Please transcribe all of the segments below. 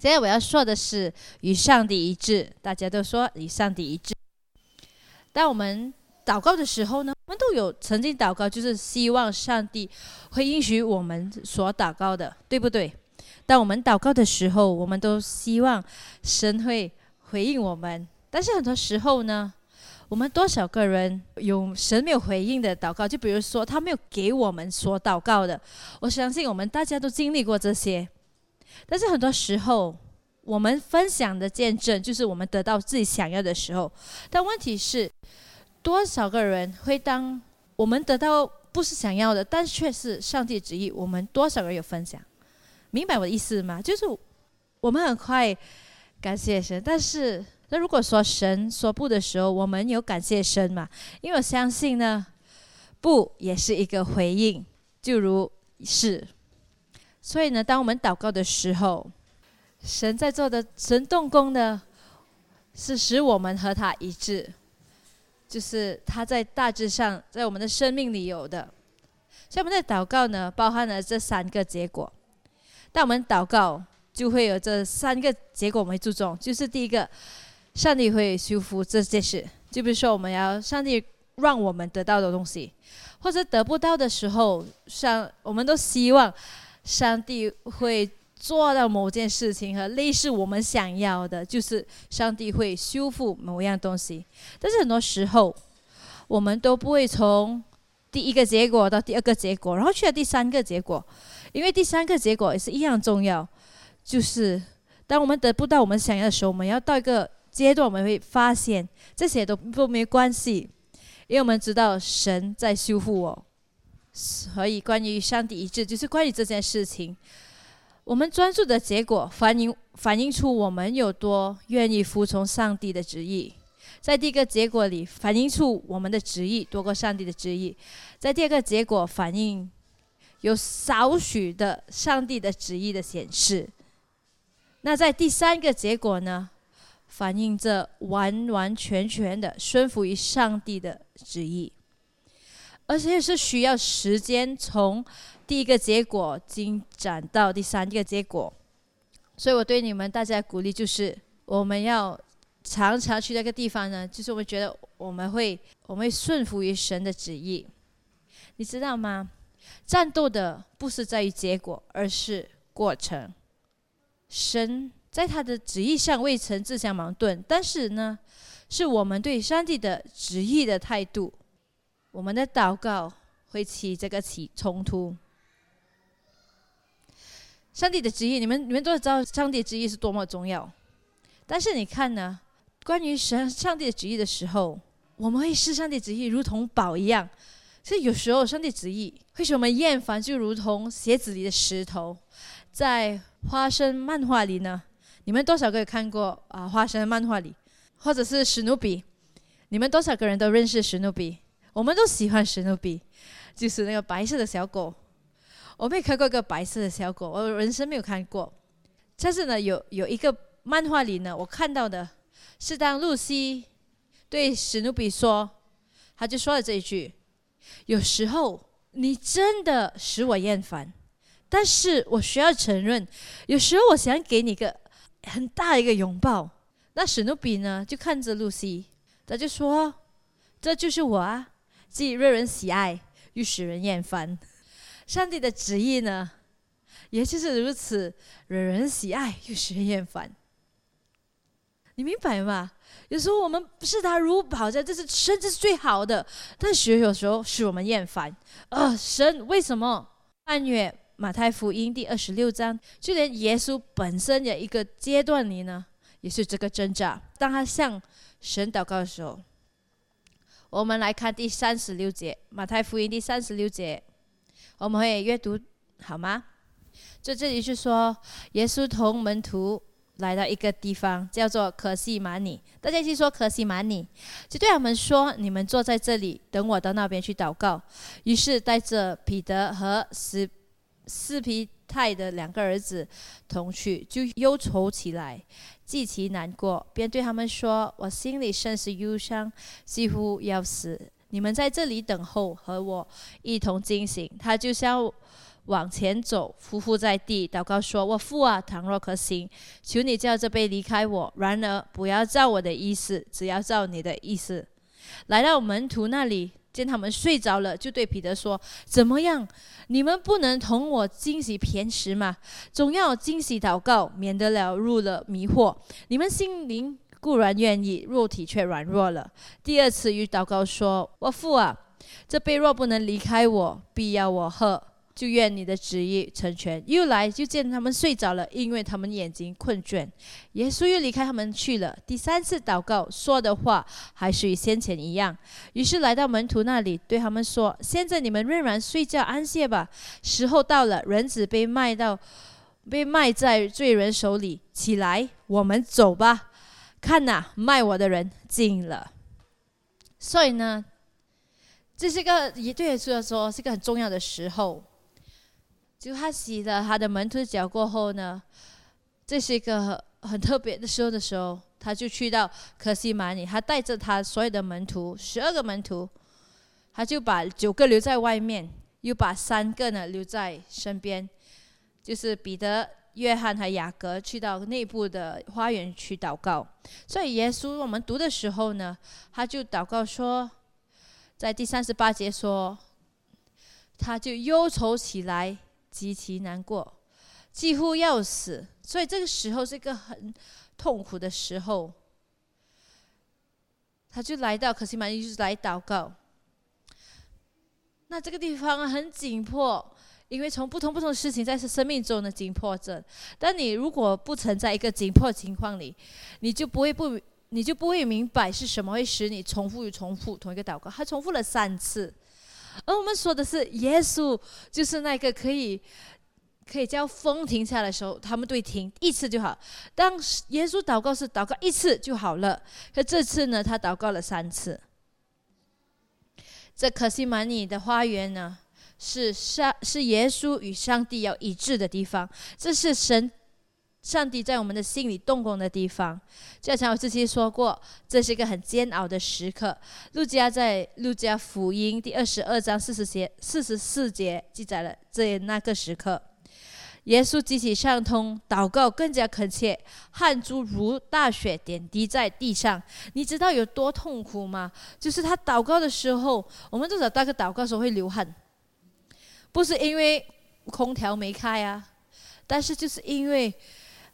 现在我要说的是与上帝一致。大家都说与上帝一致。当我们祷告的时候呢，我们都有曾经祷告，就是希望上帝会允许我们所祷告的，对不对？当我们祷告的时候，我们都希望神会回应我们。但是很多时候呢，我们多少个人有神没有回应的祷告？就比如说他没有给我们所祷告的，我相信我们大家都经历过这些。但是很多时候，我们分享的见证就是我们得到自己想要的时候。但问题是，多少个人会当我们得到不是想要的，但却是上帝旨意？我们多少人有分享？明白我的意思吗？就是我们很快感谢神，但是那如果说神说不的时候，我们有感谢神吗？因为我相信呢，不也是一个回应，就如是。所以呢，当我们祷告的时候，神在做的神动工呢，是使我们和他一致，就是他在大致上在我们的生命里有的。所以我们的祷告呢，包含了这三个结果。当我们祷告，就会有这三个结果我们注重，就是第一个，上帝会修复这件事。就比如说，我们要上帝让我们得到的东西，或者得不到的时候，上我们都希望。上帝会做到某件事情和类似我们想要的，就是上帝会修复某样东西。但是很多时候，我们都不会从第一个结果到第二个结果，然后去了第三个结果，因为第三个结果也是一样重要。就是当我们得不到我们想要的时候，我们要到一个阶段，我们会发现这些都都没关系，因为我们知道神在修复我。所以，关于上帝一致，就是关于这件事情，我们专注的结果，反映反映出我们有多愿意服从上帝的旨意。在第一个结果里，反映出我们的旨意多过上帝的旨意；在第二个结果，反映有少许的上帝的旨意的显示。那在第三个结果呢，反映着完完全全的顺服于上帝的旨意。而且是需要时间从第一个结果进展到第三个结果，所以我对你们大家鼓励就是，我们要常常去那个地方呢，就是我们觉得我们会我们会顺服于神的旨意，你知道吗？战斗的不是在于结果，而是过程。神在他的旨意上未曾自相矛盾，但是呢，是我们对上帝的旨意的态度。我们的祷告会起这个起冲突。上帝的旨意，你们你们都知道，上帝旨意是多么重要。但是你看呢？关于神上帝的旨意的时候，我们会视上帝旨意如同宝一样。所以有时候上帝旨意会使我们厌烦，就如同鞋子里的石头。在花生漫画里呢，你们多少个有看过啊？花生漫画里，或者是史努比，你们多少个人都认识史努比？我们都喜欢史努比，就是那个白色的小狗。我没看过一个白色的小狗，我人生没有看过。但是呢，有有一个漫画里呢，我看到的是当露西对史努比说，他就说了这一句：“有时候你真的使我厌烦，但是我需要承认，有时候我想给你个很大一个拥抱。”那史努比呢，就看着露西，他就说：“这就是我啊。”既惹人喜爱，又使人厌烦。上帝的旨意呢，也就是如此，惹人喜爱，又使人厌烦。你明白吗？有时候我们视他如宝在，这是甚至是最好的，但是有时候使我们厌烦。呃，神为什么？按月马太福音第二十六章，就连耶稣本身的一个阶段里呢，也是这个挣扎。当他向神祷告的时候。我们来看第三十六节，马太福音第三十六节，我们会阅读好吗？就这里是说，耶稣同门徒来到一个地方，叫做可西马尼。大家一起说可西马尼，就对他们说：“你们坐在这里，等我到那边去祷告。”于是带着彼得和斯斯皮泰的两个儿子同去，就忧愁起来。极其难过，便对他们说：“我心里甚是忧伤，几乎要死。你们在这里等候，和我一同惊醒。”他就向往前走，匍匐在地，祷告说：“我父啊，倘若可行，求你叫这杯离开我。然而不要照我的意思，只要照你的意思。”来到门徒那里，见他们睡着了，就对彼得说：“怎么样？你们不能同我惊喜偏食吗？总要惊喜祷告，免得了入了迷惑。你们心灵固然愿意，肉体却软弱了。”第二次与祷告说：“我父啊。”这杯若不能离开我，必要我喝，就愿你的旨意成全。又来就见他们睡着了，因为他们眼睛困倦。耶稣又离开他们去了。第三次祷告说的话还是与先前一样。于是来到门徒那里，对他们说：“现在你们仍然睡觉安歇吧。时候到了，人子被卖到，被卖在罪人手里。起来，我们走吧。看呐，卖我的人进了。所以呢。”这是个也对主来说是个很重要的时候。就他洗了他的门徒脚过后呢，这是一个很特别的时候的时候，他就去到可西玛尼，他带着他所有的门徒，十二个门徒，他就把九个留在外面，又把三个呢留在身边，就是彼得、约翰和雅各去到内部的花园去祷告。所以耶稣我们读的时候呢，他就祷告说。在第三十八节说，他就忧愁起来，极其难过，几乎要死。所以这个时候是一个很痛苦的时候。他就来到可西玛尼，就是来祷告。那这个地方很紧迫，因为从不同不同的事情在生命中的紧迫着。但你如果不存在一个紧迫情况里，你就不会不。你就不会明白是什么会使你重复与重复同一个祷告。他重复了三次，而我们说的是耶稣就是那个可以可以叫风停下的时候，他们对停一次就好。当耶稣祷告是祷告一次就好了，可这次呢，他祷告了三次。这可西玛尼的花园呢，是上是耶稣与上帝要一致的地方，这是神。上帝在我们的心里动工的地方，就像我之前说过，这是一个很煎熬的时刻。路加在路加福音第二十二章四十节、四十四节记载了这那个时刻，耶稣举起上通，祷告更加恳切，汗珠如大雪点滴在地上。你知道有多痛苦吗？就是他祷告的时候，我们至少大概祷告时候会流汗，不是因为空调没开啊，但是就是因为。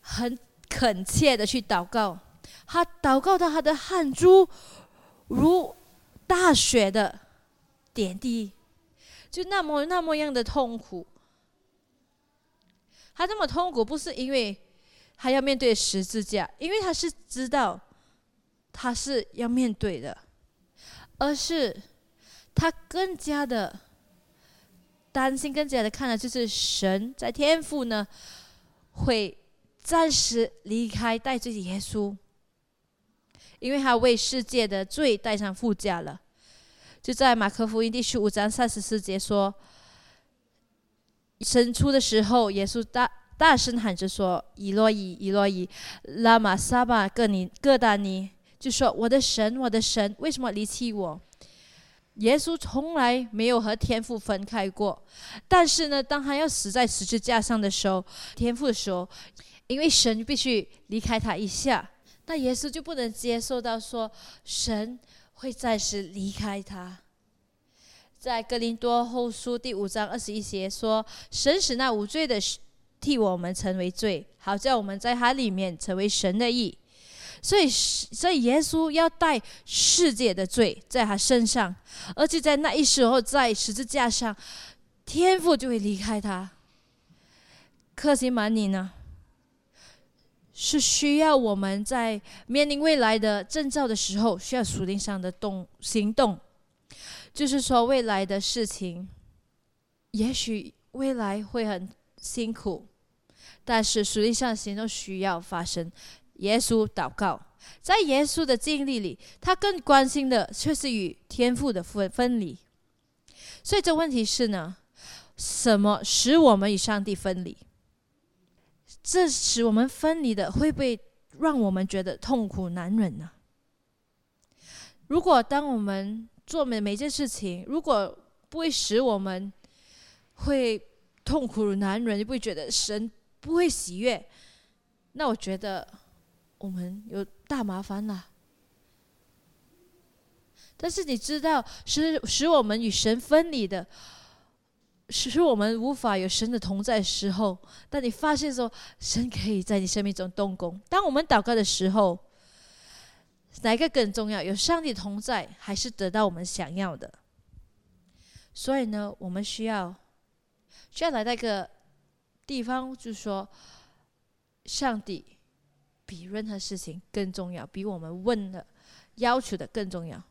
很恳切的去祷告，他祷告到他的汗珠如大雪的点滴，就那么那么样的痛苦。他这么痛苦，不是因为他要面对十字架，因为他是知道他是要面对的，而是他更加的担心，更加的看的就是神在天父呢会。暂时离开带罪的耶稣，因为他为世界的罪带上副驾了。就在马可福音第十五章三十四节说：“神出的时候，耶稣大大声喊着说：‘以洛伊，以洛伊，拉玛撒巴各尼各达尼’，就说：‘我的神，我的神，为什么离弃我？’耶稣从来没有和天父分开过，但是呢，当他要死在十字架上的时候，天父说。因为神必须离开他一下，那耶稣就不能接受到说神会暂时离开他。在格林多后书第五章二十一节说：“神使那无罪的替我们成为罪，好叫我们在他里面成为神的义。”所以，所以耶稣要带世界的罪在他身上，而且在那一时候，在十字架上，天父就会离开他。克西玛尼呢？是需要我们在面临未来的征兆的时候，需要属灵上的动行动。就是说，未来的事情，也许未来会很辛苦，但是属灵上行动需要发生。耶稣祷告，在耶稣的经历里，他更关心的却是与天赋的分分离。所以，这问题是呢，什么使我们与上帝分离？这使我们分离的，会不会让我们觉得痛苦难忍呢？如果当我们做每每件事情，如果不会使我们会痛苦难忍，就不会觉得神不会喜悦？那我觉得我们有大麻烦了。但是你知道，使使我们与神分离的，使我们无法有神的同在时候，当你发现说神可以在你生命中动工，当我们祷告的时候，哪一个更重要？有上帝同在，还是得到我们想要的？所以呢，我们需要需要来到一个地方，就是说，上帝比任何事情更重要，比我们问的要求的更重要。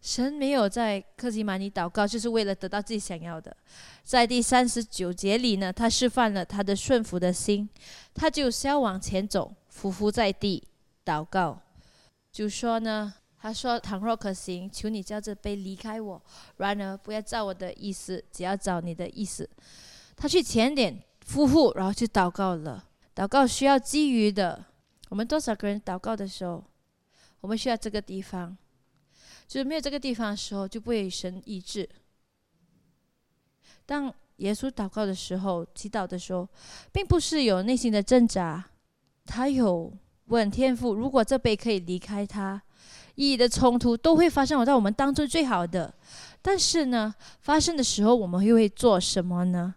神没有在克西玛尼祷告，就是为了得到自己想要的。在第三十九节里呢，他示范了他的顺服的心，他就要往前走，匍匐在地祷告，就说呢，他说：“倘若可行，求你叫这杯离开我；然而不要照我的意思，只要照你的意思。”他去前点夫妇，然后去祷告了。祷告需要基于的。我们多少个人祷告的时候，我们需要这个地方。就是没有这个地方的时候，就不会神医治。当耶稣祷告的时候、祈祷的时候，并不是有内心的挣扎，他有问天赋：如果这杯可以离开他，意义的冲突都会发生。我在我们当中最好的，但是呢，发生的时候我们又会做什么呢？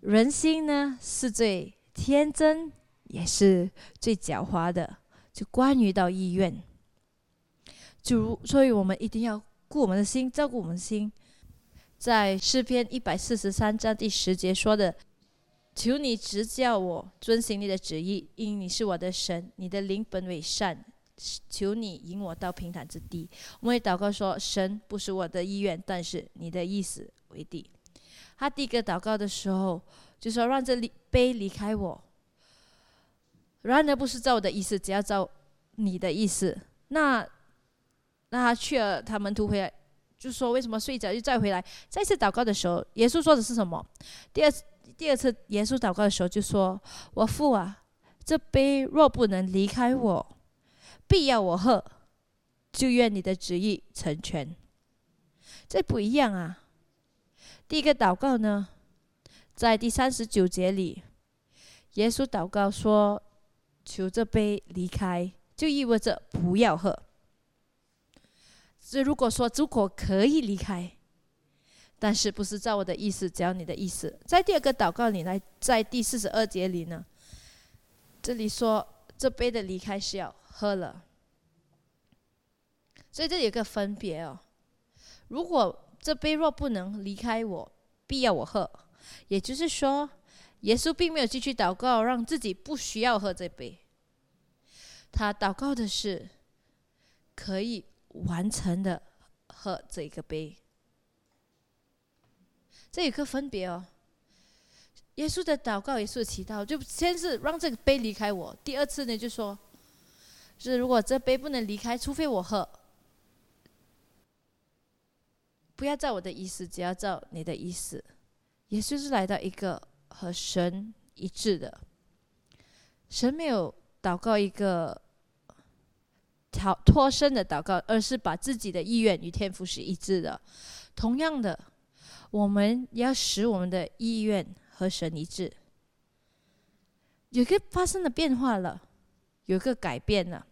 人心呢是最天真，也是最狡猾的。就关于到意愿。就如，所以我们一定要顾我们的心，照顾我们的心。在诗篇一百四十三章第十节说的：“求你指教我遵行你的旨意，因你是我的神，你的灵本为善。求你引我到平坦之地。”我们祷告说：“神不是我的意愿，但是你的意思为地。”他第一个祷告的时候就说：“让这杯离开我。”然而不是照我的意思，只要照你的意思。那那他去了，他门徒回来就说：“为什么睡着？”就再回来，再次祷告的时候，耶稣说的是什么？第二次，第二次耶稣祷告的时候就说：“我父啊，这杯若不能离开我，必要我喝，就愿你的旨意成全。”这不一样啊！第一个祷告呢，在第三十九节里，耶稣祷告说：“求这杯离开，就意味着不要喝。”所以，如果说如果可以离开，但是不是照我的意思，只要你的意思。在第二个祷告里来，在第四十二节里呢，这里说这杯的离开是要喝了。所以这里有个分别哦。如果这杯若不能离开我，必要我喝，也就是说，耶稣并没有继续祷告，让自己不需要喝这杯。他祷告的是可以。完成的喝这一个杯，这有个分别哦。耶稣的祷告，耶稣的祈祷，就先是让这个杯离开我。第二次呢，就说，是如果这杯不能离开，除非我喝，不要照我的意思，只要照你的意思。耶稣是来到一个和神一致的，神没有祷告一个。逃脱身的祷告，而是把自己的意愿与天赋是一致的。同样的，我们要使我们的意愿和神一致。有个发生了变化了，有个改变了。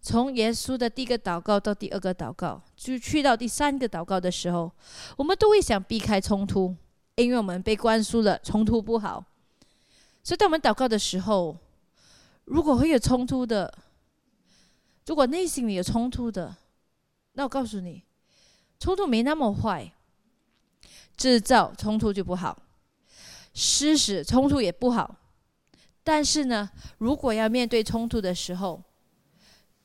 从耶稣的第一个祷告到第二个祷告，就去到第三个祷告的时候，我们都会想避开冲突，因为我们被灌输了冲突不好。所以，当我们祷告的时候，如果会有冲突的。如果内心里有冲突的，那我告诉你，冲突没那么坏，制造冲突就不好，施使冲突也不好。但是呢，如果要面对冲突的时候，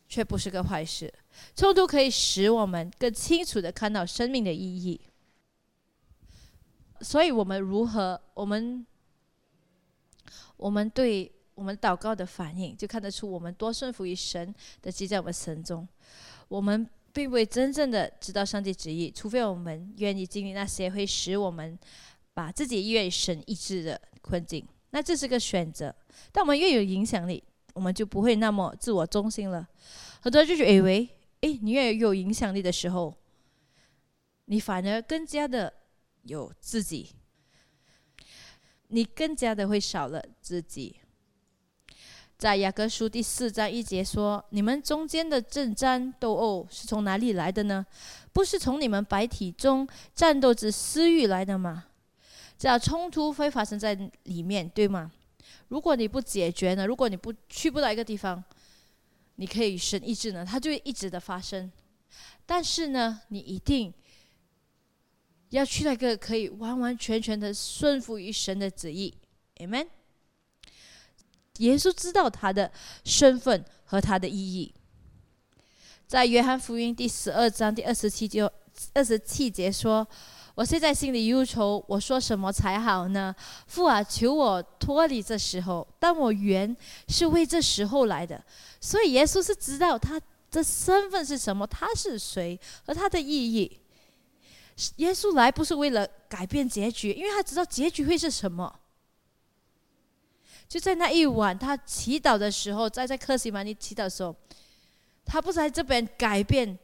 却不是个坏事。冲突可以使我们更清楚的看到生命的意义。所以我们如何，我们，我们对。我们祷告的反应，就看得出我们多顺服于神的记在我们神中。我们并未真正的知道上帝旨意，除非我们愿意经历那些会使我们把自己意愿神意志的困境。那这是个选择。但我们越有影响力，我们就不会那么自我中心了。很多人就是以为，诶，你越有影响力的时候，你反而更加的有自己。你更加的会少了自己。在雅各书第四章一节说：“你们中间的争战斗殴是从哪里来的呢？不是从你们白体中战斗之私欲来的吗？”这样冲突会发生在里面，对吗？如果你不解决呢？如果你不去不到一个地方，你可以与神意志呢，它就一直的发生。但是呢，你一定要去那个可以完完全全的顺服于神的旨意，Amen。耶稣知道他的身份和他的意义，在约翰福音第十二章第二十七节二十七节说：“我现在心里忧愁，我说什么才好呢？父啊，求我脱离这时候，但我原是为这时候来的。”所以耶稣是知道他的身份是什么，他是谁和他的意义。耶稣来不是为了改变结局，因为他知道结局会是什么。就在那一晚，他祈祷的时候，在在克西玛尼祈祷的时候，他不在这边改变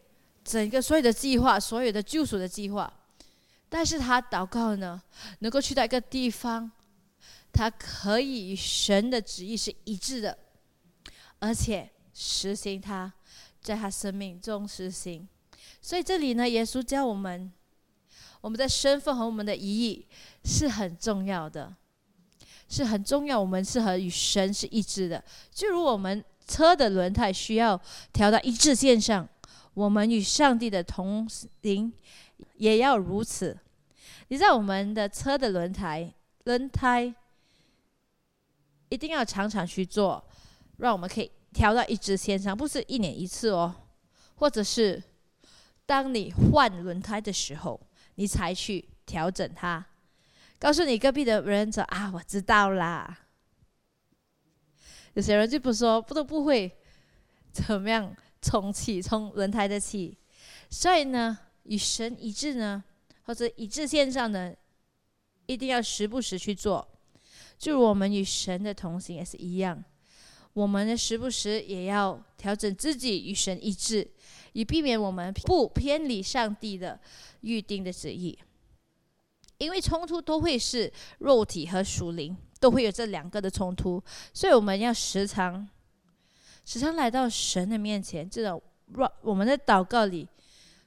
整个所有的计划，所有的救赎的计划，但是他祷告呢，能够去到一个地方，他可以与神的旨意是一致的，而且实行他在他生命中实行。所以这里呢，耶稣教我们，我们的身份和我们的意义是很重要的。是很重要，我们是和与神是一致的。就如我们车的轮胎需要调到一致线上，我们与上帝的同行也要如此。你在我们的车的轮胎，轮胎一定要常常去做，让我们可以调到一致线上，不是一年一次哦，或者是当你换轮胎的时候，你才去调整它。告诉你隔壁的人说啊，我知道啦。有些人就不说，不都不会怎么样充气，充轮胎的气。所以呢，与神一致呢，或者一致线上呢，一定要时不时去做。就我们与神的同行也是一样，我们呢时不时也要调整自己与神一致，以避免我们不偏离上帝的预定的旨意。因为冲突都会是肉体和属灵，都会有这两个的冲突，所以我们要时常、时常来到神的面前，这种让我们的祷告里，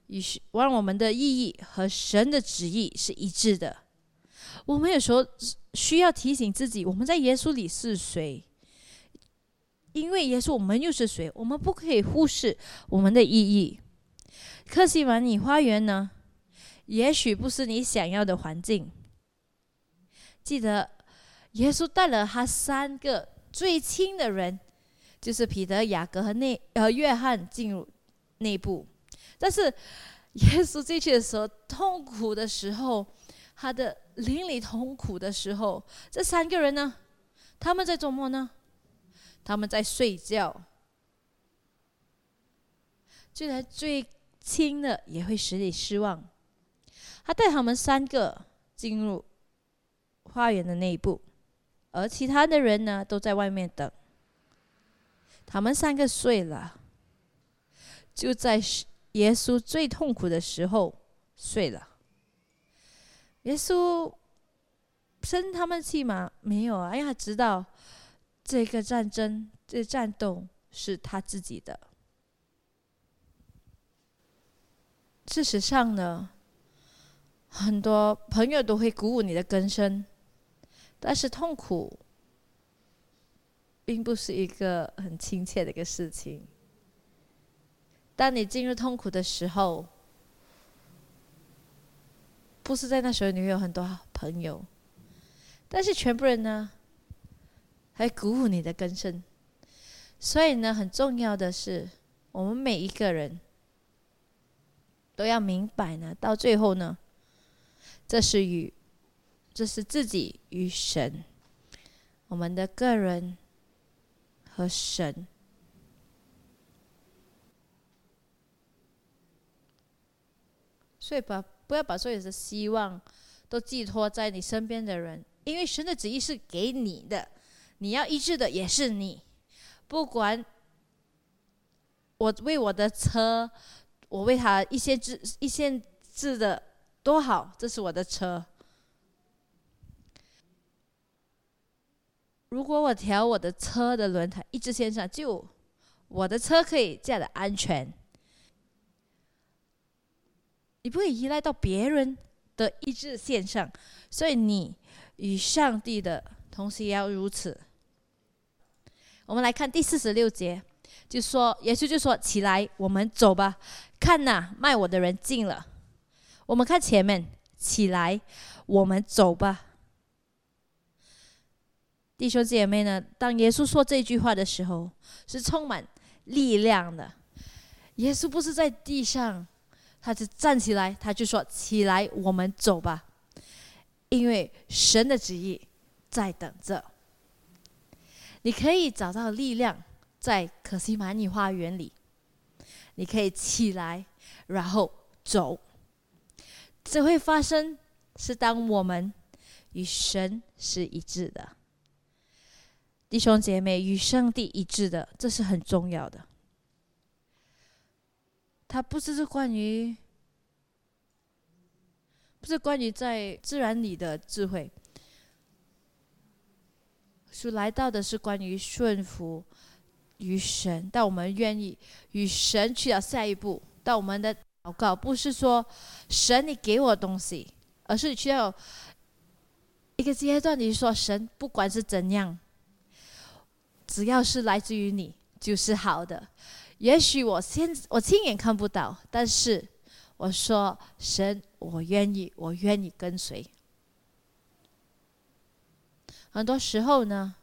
与让我们的意义和神的旨意是一致的。我们有时候需要提醒自己，我们在耶稣里是谁？因为耶稣，我们又是谁？我们不可以忽视我们的意义。克西玛尼花园呢？也许不是你想要的环境。记得，耶稣带了他三个最亲的人，就是彼得、雅各和内呃约翰进入内部。但是，耶稣进去的时候，痛苦的时候，他的邻里痛苦的时候，这三个人呢，他们在做么呢？他们在睡觉。就连最亲的也会使你失望。他带他们三个进入花园的内部，而其他的人呢都在外面等。他们三个睡了，就在耶稣最痛苦的时候睡了。耶稣生他们气吗？没有啊，因为他知道这个战争、这战斗是他自己的。事实上呢？很多朋友都会鼓舞你的根生，但是痛苦并不是一个很亲切的一个事情。当你进入痛苦的时候，不是在那时候你会有很多朋友，但是全部人呢，还鼓舞你的根生。所以呢，很重要的是，我们每一个人都要明白呢，到最后呢。这是与，这是自己与神，我们的个人和神，所以把不要把所有的希望都寄托在你身边的人，因为神的旨意是给你的，你要医治的也是你，不管我为我的车，我为他一些字一些字的。多好，这是我的车。如果我调我的车的轮胎一直线上，就我的车可以这样的安全。你不会依赖到别人的意志线上，所以你与上帝的同时也要如此。我们来看第四十六节，就说耶稣就说：“起来，我们走吧。看呐，卖我的人进了。我们看前面，起来，我们走吧。”弟兄姐妹呢？当耶稣说这句话的时候，是充满力量的。耶稣不是在地上。他就站起来，他就说：“起来，我们走吧，因为神的旨意在等着。你可以找到力量在可西玛尼花园里，你可以起来，然后走。只会发生是当我们与神是一致的，弟兄姐妹与上帝一致的，这是很重要的。”它不只是关于，不是关于在自然里的智慧，是来到的是关于顺服于神。但我们愿意与神去到下一步，到我们的祷告不是说神你给我东西，而是需要一个阶段，你说神不管是怎样，只要是来自于你就是好的。也许我现我亲眼看不到，但是我说神，我愿意，我愿意跟随。很多时候呢，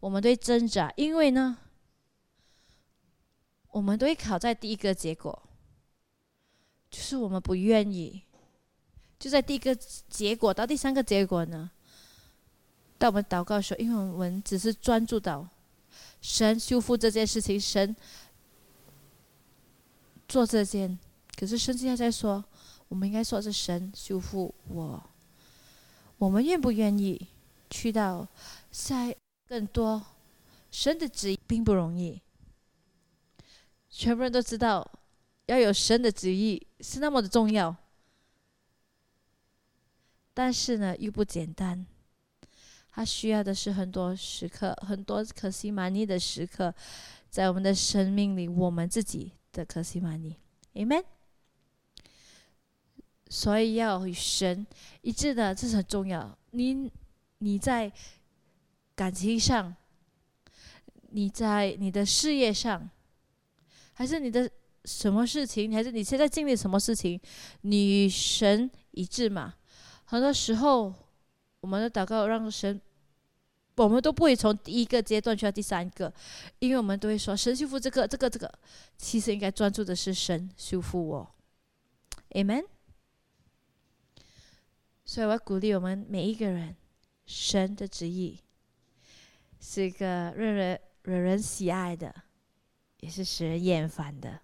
我们对挣扎，因为呢，我们都会考在第一个结果，就是我们不愿意，就在第一个结果到第三个结果呢，当我们祷告的时候，因为我们只是专注到。神修复这件事情，神做这件，可是圣经还在说，我们应该说是神修复我。我们愿不愿意去到在更多神的旨意，并不容易。全部人都知道，要有神的旨意是那么的重要，但是呢，又不简单。他需要的是很多时刻，很多可西玛尼的时刻，在我们的生命里，我们自己的可西玛尼，amen。所以要与神一致的，这是很重要。你你在感情上，你在你的事业上，还是你的什么事情，还是你现在经历什么事情，你与神一致嘛？很多时候。我们的祷告让神，我们都不会从第一个阶段去到第三个，因为我们都会说神修复这个、这个、这个，其实应该专注的是神修复我，Amen。所以我要鼓励我们每一个人，神的旨意是一个让人惹人喜爱的，也是使人厌烦的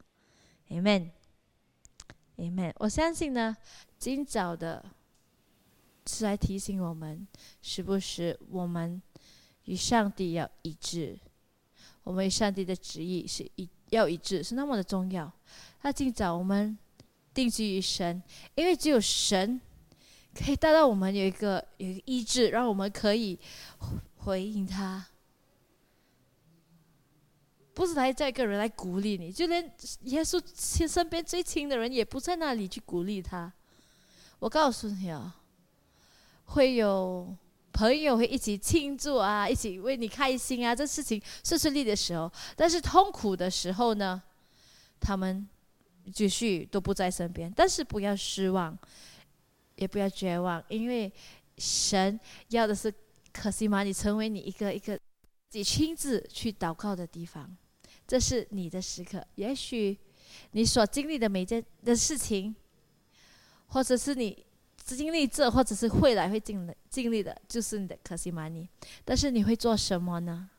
，Amen，Amen。我相信呢，今早的。是来提醒我们，是不是我们与上帝要一致？我们与上帝的旨意是一要一致，是那么的重要。那今早我们定居于神，因为只有神可以带到我们有一个有一个意志，让我们可以回应他。不是来这一个人来鼓励你，就连耶稣亲身边最亲的人也不在那里去鼓励他。我告诉你啊。会有朋友会一起庆祝啊，一起为你开心啊，这事情顺顺利的时候，但是痛苦的时候呢，他们继续都不在身边。但是不要失望，也不要绝望，因为神要的是可惜吗？你成为你一个一个自己亲自去祷告的地方，这是你的时刻。也许你所经历的每件的事情，或者是你。经历这，或者是未来会经历经历的，就是你的可惜 money。但是你会做什么呢？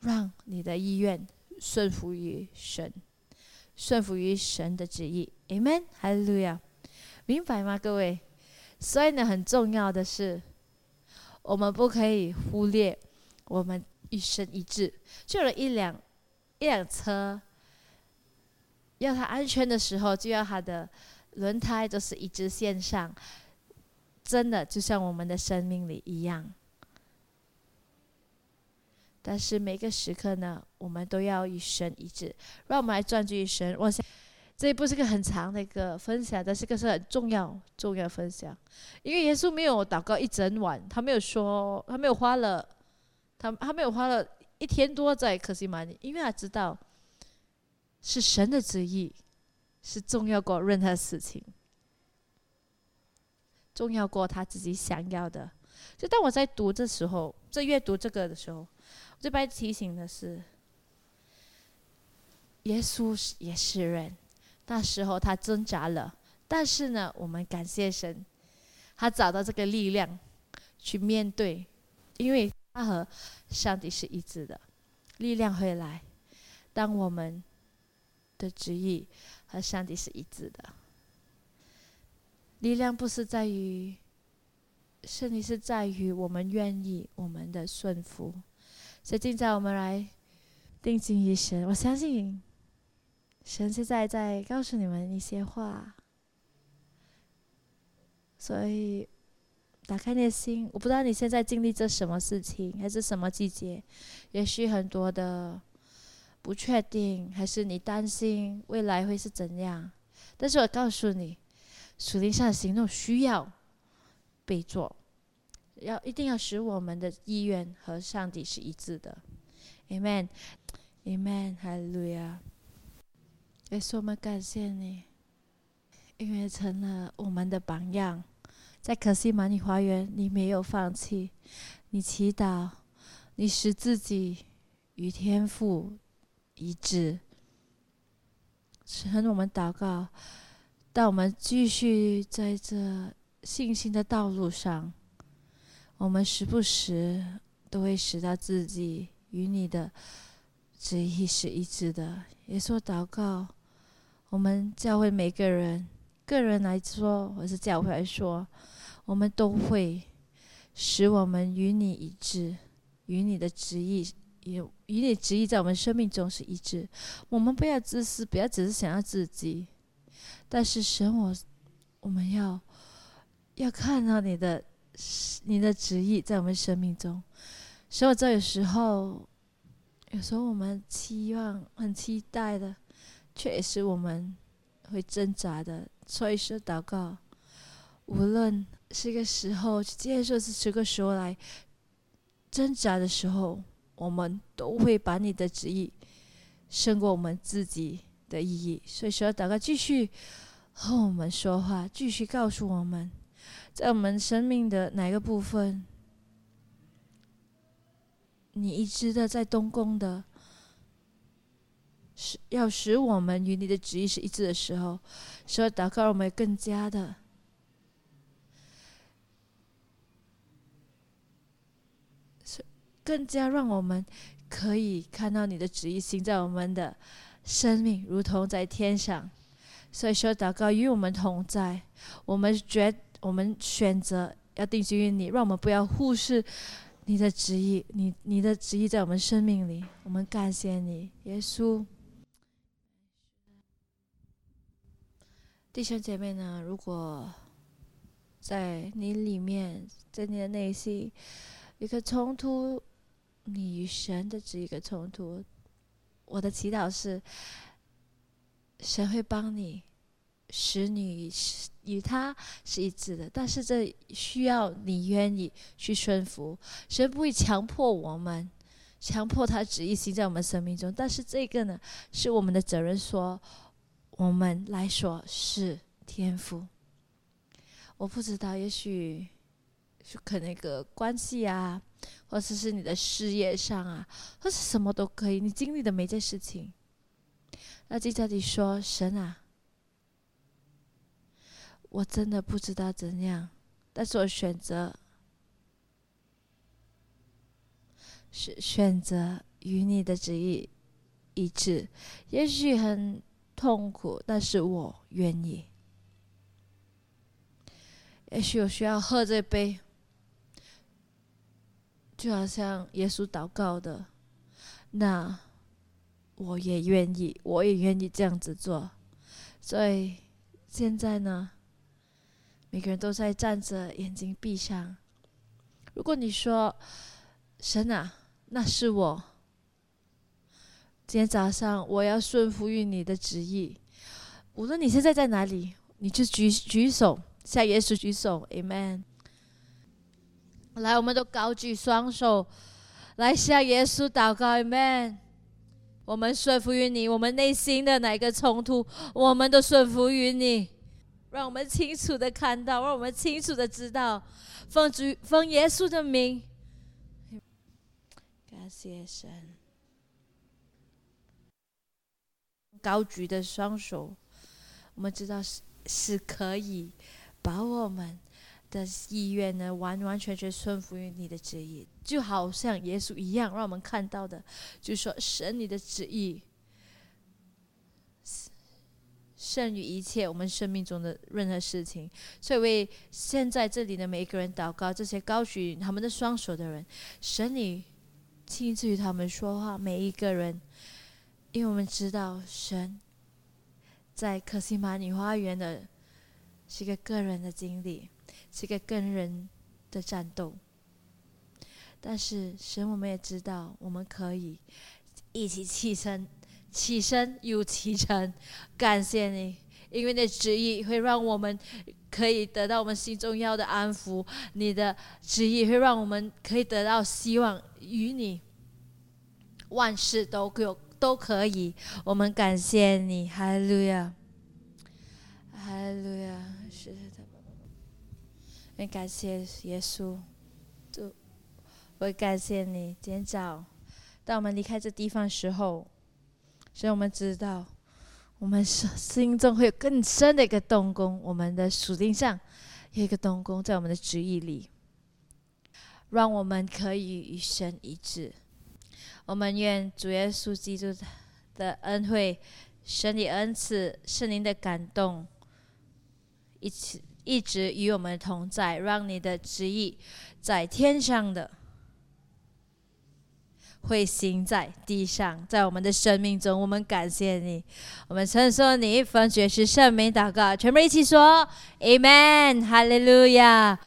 让你的意愿顺服于神，顺服于神的旨意。Amen，哈利路亚，明白吗，各位？所以呢，很重要的是，我们不可以忽略我们一生一致。就有一辆一辆车，要它安全的时候，就要它的轮胎都是一直线上。真的，就像我们的生命里一样。但是每个时刻呢，我们都要与神一致。让我们来专注一神。我想。这一步是个很长的一个分享，但是个是很重要、重要分享。因为耶稣没有祷告一整晚，他没有说，他没有花了，他他没有花了一天多在克西玛尼，因为他知道是神的旨意是重要过任何事情，重要过他自己想要的。就当我在读的时候，在阅读这个的时候。这边提醒的是，耶稣也是人，那时候他挣扎了，但是呢，我们感谢神，他找到这个力量去面对，因为他和上帝是一致的，力量会来。当我们的旨意和上帝是一致的，力量不是在于，胜利是在于我们愿意我们的顺服。所以现在我们来定睛于神，我相信神现在在告诉你们一些话。所以打开你的心，我不知道你现在经历着什么事情，还是什么季节，也许很多的不确定，还是你担心未来会是怎样。但是我告诉你，属灵上的行动需要被做。要一定要使我们的意愿和上帝是一致的，Amen，Amen，哈利路亚。耶稣，我们感谢你，因为成了我们的榜样，在可西玛尼花园，你没有放弃，你祈祷，你使自己与天父一致。成我们祷告，但我们继续在这信心的道路上。我们时不时都会使到自己与你的旨意是一致的。也说祷告，我们教会每个人，个人来说，或是教会来说，我们都会使我们与你一致，与你的旨意也与你旨意在我们生命中是一致。我们不要自私，不要只是想要自己，但是神，我我们要要看到你的。你的旨意在我们生命中，所以我知道有时候，有时候我们期望、很期待的，却也是我们会挣扎的。所以说，祷告，无论是一个时候，接受是这个时候来挣扎的时候，我们都会把你的旨意胜过我们自己的意义。所以说，祷告继续和我们说话，继续告诉我们。在我们生命的哪个部分，你一直的在东宫的，是要使我们与你的旨意是一致的时候，所以祷告我们更加的，是更加让我们可以看到你的旨意行在我们的生命，如同在天上。所以说祷告与我们同在，我们觉。我们选择要定居于你，让我们不要忽视你的旨意。你你的旨意在我们生命里，我们感谢你，耶稣。弟兄姐妹呢？如果在你里面，在你的内心一个冲突，你与神的这一个冲突，我的祈祷是，神会帮你。使你与他是一致的，但是这需要你愿意去顺服。神不会强迫我们，强迫他旨意行在我们生命中。但是这个呢，是我们的责任。说我们来说是天赋。我不知道，也许是可那个关系啊，或者是你的事业上啊，或是什么都可以。你经历的每件事情，那就在你说神啊。我真的不知道怎样，但是我选择选选择与你的旨意一致，也许很痛苦，但是我愿意。也许我需要喝这杯，就好像耶稣祷告的，那我也愿意，我也愿意这样子做。所以现在呢？每个人都在站着，眼睛闭上。如果你说：“神啊，那是我。今天早上我要顺服于你的旨意。无论你现在在哪里，你就举举手，向耶稣举手，Amen。来，我们都高举双手，来向耶稣祷告，Amen。我们顺服于你，我们内心的哪个冲突，我们都顺服于你。让我们清楚的看到，让我们清楚的知道，奉主奉耶稣的名，感谢神，高举的双手，我们知道是是可以把我们的意愿呢，完完全全顺服于你的旨意，就好像耶稣一样，让我们看到的，就是说神你的旨意。胜于一切我们生命中的任何事情，所以为现在这里的每一个人祷告，这些高举他们的双手的人，神你亲自与他们说话，每一个人，因为我们知道神在克西玛尼花园的是一个个人的经历，是一个个人的战斗，但是神我们也知道，我们可以一起起身。起身有启程，感谢你，因为你的旨意会让我们可以得到我们心中要的安抚。你的旨意会让我们可以得到希望，与你万事都有都可以。我们感谢你，哈利路亚，哈利路亚，是的，也感谢耶稣，就我感谢你。今天早，当我们离开这地方时候。所以我们知道，我们心心中会有更深的一个动工，我们的属灵上有一个动工在我们的旨意里，让我们可以与神一致。我们愿主耶稣基督的恩惠、神的恩赐、圣灵的感动，一起一直与我们同在，让你的旨意在天上的。会行在地上，在我们的生命中，我们感谢你，我们称颂你，奉爵士圣名祷告，全部一起说，Amen，哈利路亚。